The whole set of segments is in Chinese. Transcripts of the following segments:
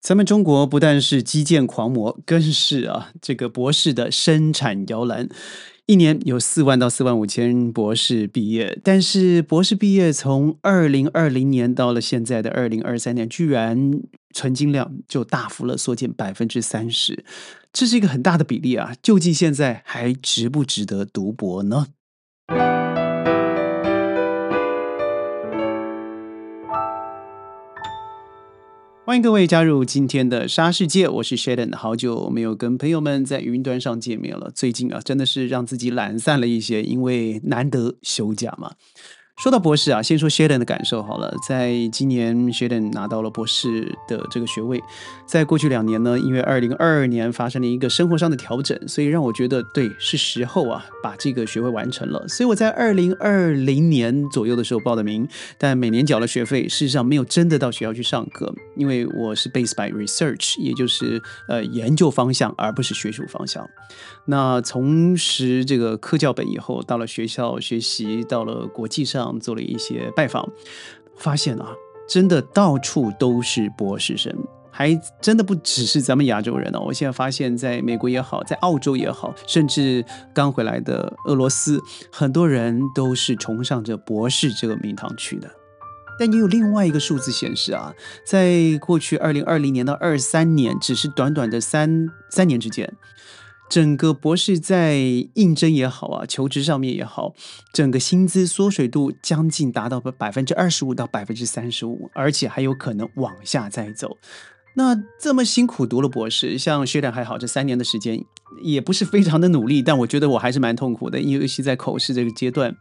咱们中国不但是基建狂魔，更是啊这个博士的生产摇篮。一年有四万到四万五千博士毕业，但是博士毕业从二零二零年到了现在的二零二三年，居然存金量就大幅了缩减百分之三十，这是一个很大的比例啊！究竟现在还值不值得读博呢？欢迎各位加入今天的沙世界，我是 Sheldon，好久没有跟朋友们在云端上见面了。最近啊，真的是让自己懒散了一些，因为难得休假嘛。说到博士啊，先说 Sheldon 的感受好了。在今年，Sheldon 拿到了博士的这个学位。在过去两年呢，因为二零二二年发生了一个生活上的调整，所以让我觉得对，是时候啊，把这个学位完成了。所以我在二零二零年左右的时候报的名，但每年缴了学费，事实上没有真的到学校去上课，因为我是 based by research，也就是呃研究方向，而不是学术方向。那从拾这个课教本以后，到了学校学习，到了国际上做了一些拜访，发现啊，真的到处都是博士生，还真的不只是咱们亚洲人哦。我现在发现，在美国也好，在澳洲也好，甚至刚回来的俄罗斯，很多人都是崇尚着博士这个名堂去的。但也有另外一个数字显示啊，在过去二零二零年到二三年，只是短短的三三年之间。整个博士在应征也好啊，求职上面也好，整个薪资缩水度将近达到百分之二十五到百分之三十五，而且还有可能往下再走。那这么辛苦读了博士，像学长还好，这三年的时间也不是非常的努力，但我觉得我还是蛮痛苦的，尤其在口试这个阶段。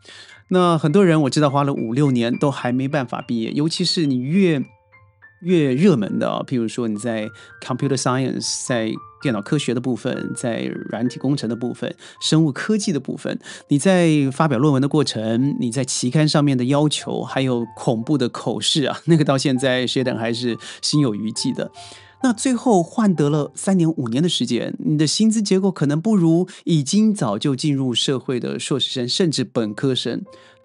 那很多人我知道花了五六年都还没办法毕业，尤其是你越。越热门的啊，譬如说你在 computer science，在电脑科学的部分，在软体工程的部分，生物科技的部分，你在发表论文的过程，你在期刊上面的要求，还有恐怖的口试啊，那个到现在学等还是心有余悸的。那最后换得了三年五年的时间，你的薪资结构可能不如已经早就进入社会的硕士生，甚至本科生，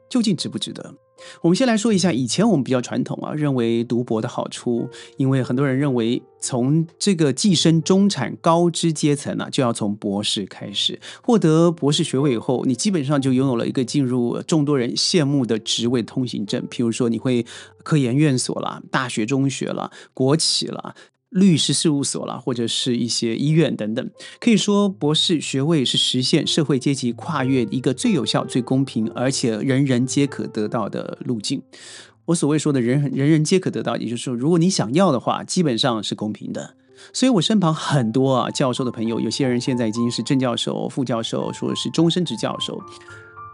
究竟值不值得？我们先来说一下，以前我们比较传统啊，认为读博的好处，因为很多人认为从这个跻身中产高知阶层呢，就要从博士开始，获得博士学位以后，你基本上就拥有了一个进入众多人羡慕的职位通行证，譬如说你会科研院所啦、大学、中学啦、国企啦。律师事务所啦，或者是一些医院等等，可以说博士学位是实现社会阶级跨越一个最有效、最公平，而且人人皆可得到的路径。我所谓说的人人人皆可得到，也就是说，如果你想要的话，基本上是公平的。所以我身旁很多啊教授的朋友，有些人现在已经是正教授、副教授，说是终身职教授。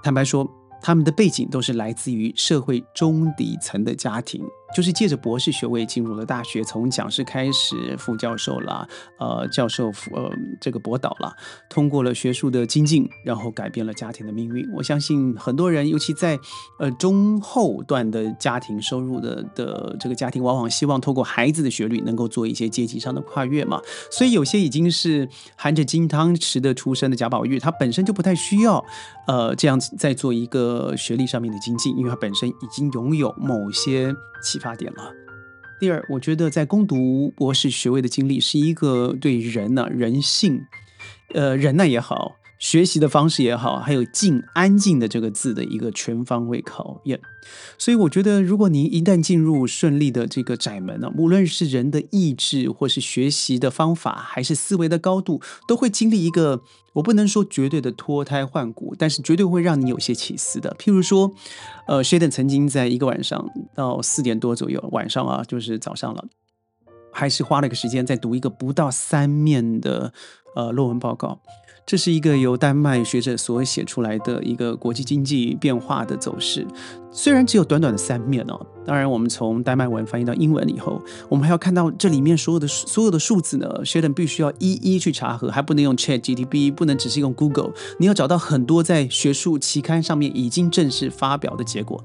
坦白说。他们的背景都是来自于社会中底层的家庭，就是借着博士学位进入了大学，从讲师开始，副教授啦，呃，教授，呃，这个博导啦，通过了学术的精进，然后改变了家庭的命运。我相信很多人，尤其在呃中后段的家庭收入的的这个家庭，往往希望透过孩子的学历能够做一些阶级上的跨越嘛。所以有些已经是含着金汤匙的出身的贾宝玉，他本身就不太需要，呃，这样子再做一个。学历上面的精进，因为他本身已经拥有某些启发点了。第二，我觉得在攻读博士学位的经历是一个对人呢、人性，呃，忍耐也好。学习的方式也好，还有“静”安静的这个字的一个全方位考验，所以我觉得，如果您一旦进入顺利的这个窄门呢，无论是人的意志，或是学习的方法，还是思维的高度，都会经历一个我不能说绝对的脱胎换骨，但是绝对会让你有些起思的。譬如说，呃，Sheldon 曾经在一个晚上到四点多左右，晚上啊，就是早上了，还是花了一个时间在读一个不到三面的呃论文报告。这是一个由丹麦学者所写出来的一个国际经济变化的走势，虽然只有短短的三面哦。当然，我们从丹麦文翻译到英文以后，我们还要看到这里面所有的所有的数字呢。Sheldon 必须要一一去查核，还不能用 Chat GTP，不能只是用 Google，你要找到很多在学术期刊上面已经正式发表的结果。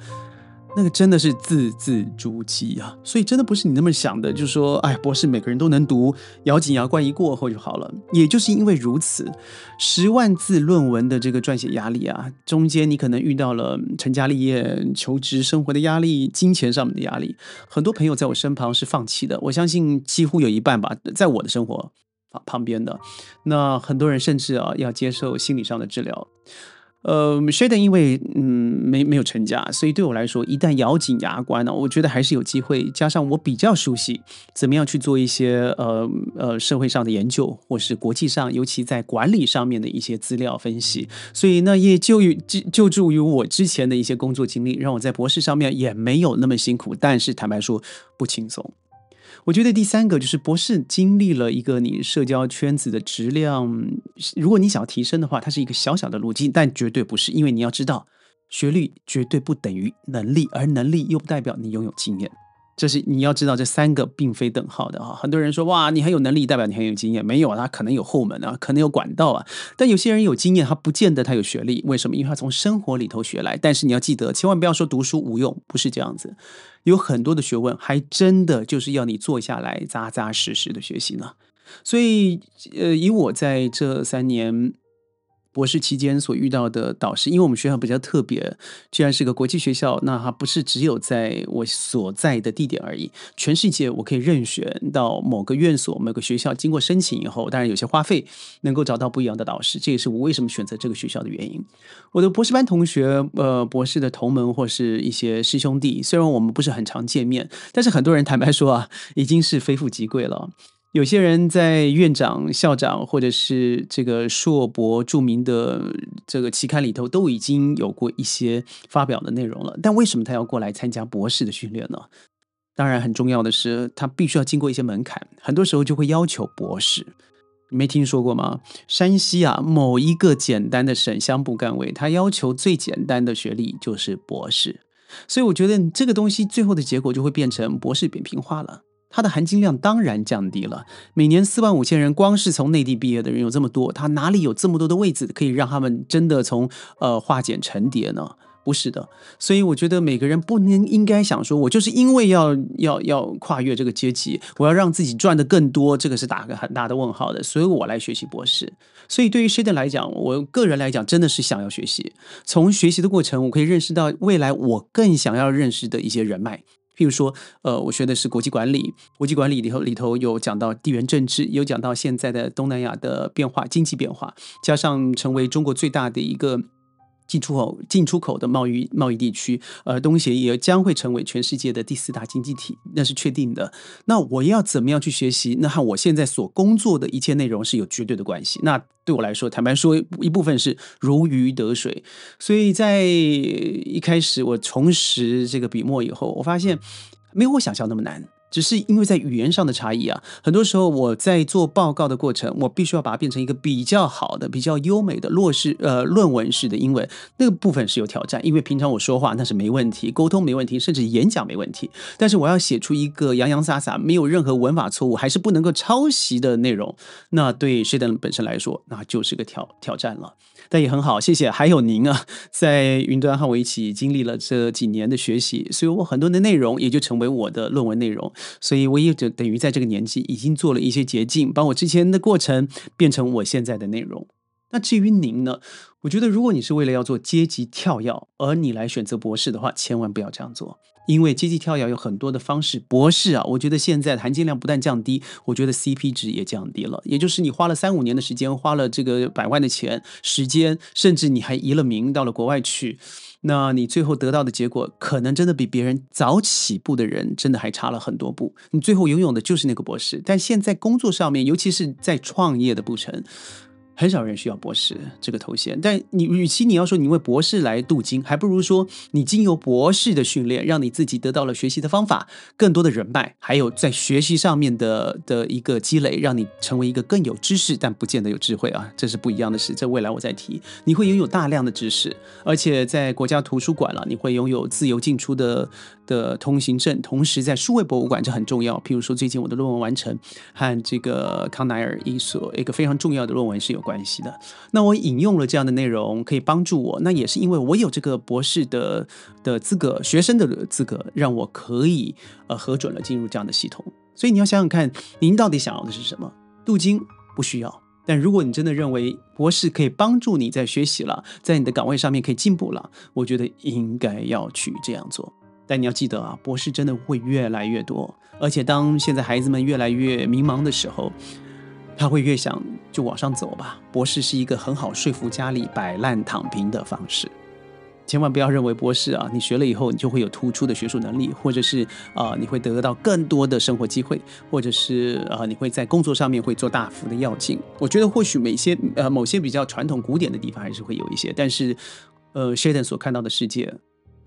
那个真的是字字珠玑啊！所以真的不是你那么想的，就是说，哎，博士每个人都能读，咬紧牙关一过后就好了。也就是因为如此，十万字论文的这个撰写压力啊，中间你可能遇到了成家立业、求职生活的压力、金钱上面的压力，很多朋友在我身旁是放弃的，我相信几乎有一半吧，在我的生活旁边的，那很多人甚至啊要接受心理上的治疗。呃谁的因为嗯没没有成家，所以对我来说，一旦咬紧牙关呢，我觉得还是有机会。加上我比较熟悉怎么样去做一些呃呃社会上的研究，或是国际上，尤其在管理上面的一些资料分析，所以呢也就于就就助于我之前的一些工作经历，让我在博士上面也没有那么辛苦。但是坦白说，不轻松。我觉得第三个就是博士经历了一个你社交圈子的质量，如果你想要提升的话，它是一个小小的路径，但绝对不是，因为你要知道，学历绝对不等于能力，而能力又不代表你拥有经验。这是你要知道，这三个并非等号的啊！很多人说哇，你很有能力，代表你很有经验，没有啊，他可能有后门啊，可能有管道啊。但有些人有经验，他不见得他有学历，为什么？因为他从生活里头学来。但是你要记得，千万不要说读书无用，不是这样子。有很多的学问，还真的就是要你坐下来扎扎实实的学习呢。所以，呃，以我在这三年。博士期间所遇到的导师，因为我们学校比较特别，既然是个国际学校，那它不是只有在我所在的地点而已，全世界我可以任选到某个院所、某个学校，经过申请以后，当然有些花费，能够找到不一样的导师，这也是我为什么选择这个学校的原因。我的博士班同学，呃，博士的同门或是一些师兄弟，虽然我们不是很常见面，但是很多人坦白说啊，已经是非富即贵了。有些人在院长、校长或者是这个硕博著名的这个期刊里头都已经有过一些发表的内容了，但为什么他要过来参加博士的训练呢？当然，很重要的是他必须要经过一些门槛，很多时候就会要求博士。你没听说过吗？山西啊，某一个简单的省乡部干位，他要求最简单的学历就是博士，所以我觉得这个东西最后的结果就会变成博士扁平化了。它的含金量当然降低了。每年四万五千人，光是从内地毕业的人有这么多，他哪里有这么多的位置可以让他们真的从呃化茧成蝶呢？不是的。所以我觉得每个人不能应该想说，我就是因为要要要跨越这个阶级，我要让自己赚的更多，这个是打个很大的问号的。所以我来学习博士。所以对于 Shaden 来讲，我个人来讲，真的是想要学习。从学习的过程，我可以认识到未来我更想要认识的一些人脉。譬如说，呃，我学的是国际管理，国际管理里头里头有讲到地缘政治，有讲到现在的东南亚的变化、经济变化，加上成为中国最大的一个。进出口、进出口的贸易贸易地区，呃，东协也将会成为全世界的第四大经济体，那是确定的。那我要怎么样去学习？那和我现在所工作的一切内容是有绝对的关系。那对我来说，坦白说，一部分是如鱼得水。所以在一开始我重拾这个笔墨以后，我发现没有我想象那么难。只是因为在语言上的差异啊，很多时候我在做报告的过程，我必须要把它变成一个比较好的、比较优美的落式呃论文式的英文，那个部分是有挑战。因为平常我说话那是没问题，沟通没问题，甚至演讲没问题，但是我要写出一个洋洋洒洒、没有任何文法错误，还是不能够抄袭的内容，那对 Sheldon 本身来说，那就是个挑挑战了。但也很好，谢谢。还有您啊，在云端和我一起经历了这几年的学习，所以我很多的内容也就成为我的论文内容。所以我也就等于在这个年纪已经做了一些捷径，把我之前的过程变成我现在的内容。那至于您呢？我觉得如果你是为了要做阶级跳跃，而你来选择博士的话，千万不要这样做。因为阶级跳跃有很多的方式，博士啊，我觉得现在含金量不但降低，我觉得 CP 值也降低了。也就是你花了三五年的时间，花了这个百万的钱、时间，甚至你还移了名到了国外去，那你最后得到的结果，可能真的比别人早起步的人真的还差了很多步。你最后拥有的就是那个博士，但现在工作上面，尤其是在创业的步程。很少人需要博士这个头衔，但你与其你要说你为博士来镀金，还不如说你经由博士的训练，让你自己得到了学习的方法、更多的人脉，还有在学习上面的的一个积累，让你成为一个更有知识，但不见得有智慧啊，这是不一样的事。这未来我再提，你会拥有大量的知识，而且在国家图书馆了，你会拥有自由进出的的通行证，同时在数位博物馆这很重要。譬如说最近我的论文完成，和这个康奈尔一所一个非常重要的论文是有。关系的。那我引用了这样的内容，可以帮助我，那也是因为我有这个博士的的资格，学生的资格，让我可以呃核准了进入这样的系统。所以你要想想看，您到底想要的是什么？镀金不需要，但如果你真的认为博士可以帮助你在学习了，在你的岗位上面可以进步了，我觉得应该要去这样做。但你要记得啊，博士真的会越来越多，而且当现在孩子们越来越迷茫的时候，他会越想就往上走吧。博士是一个很好说服家里摆烂躺平的方式。千万不要认为博士啊，你学了以后你就会有突出的学术能力，或者是啊你会得到更多的生活机会，或者是啊你会在工作上面会做大幅的跃进。我觉得或许某些呃某些比较传统古典的地方还是会有一些，但是呃 Sheldon 所看到的世界，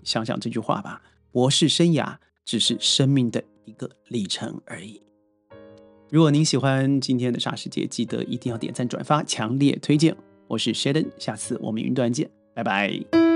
想想这句话吧。博士生涯只是生命的一个里程而已。如果您喜欢今天的沙世界，记得一定要点赞、转发，强烈推荐。我是 Sheldon，下次我们云端见，拜拜。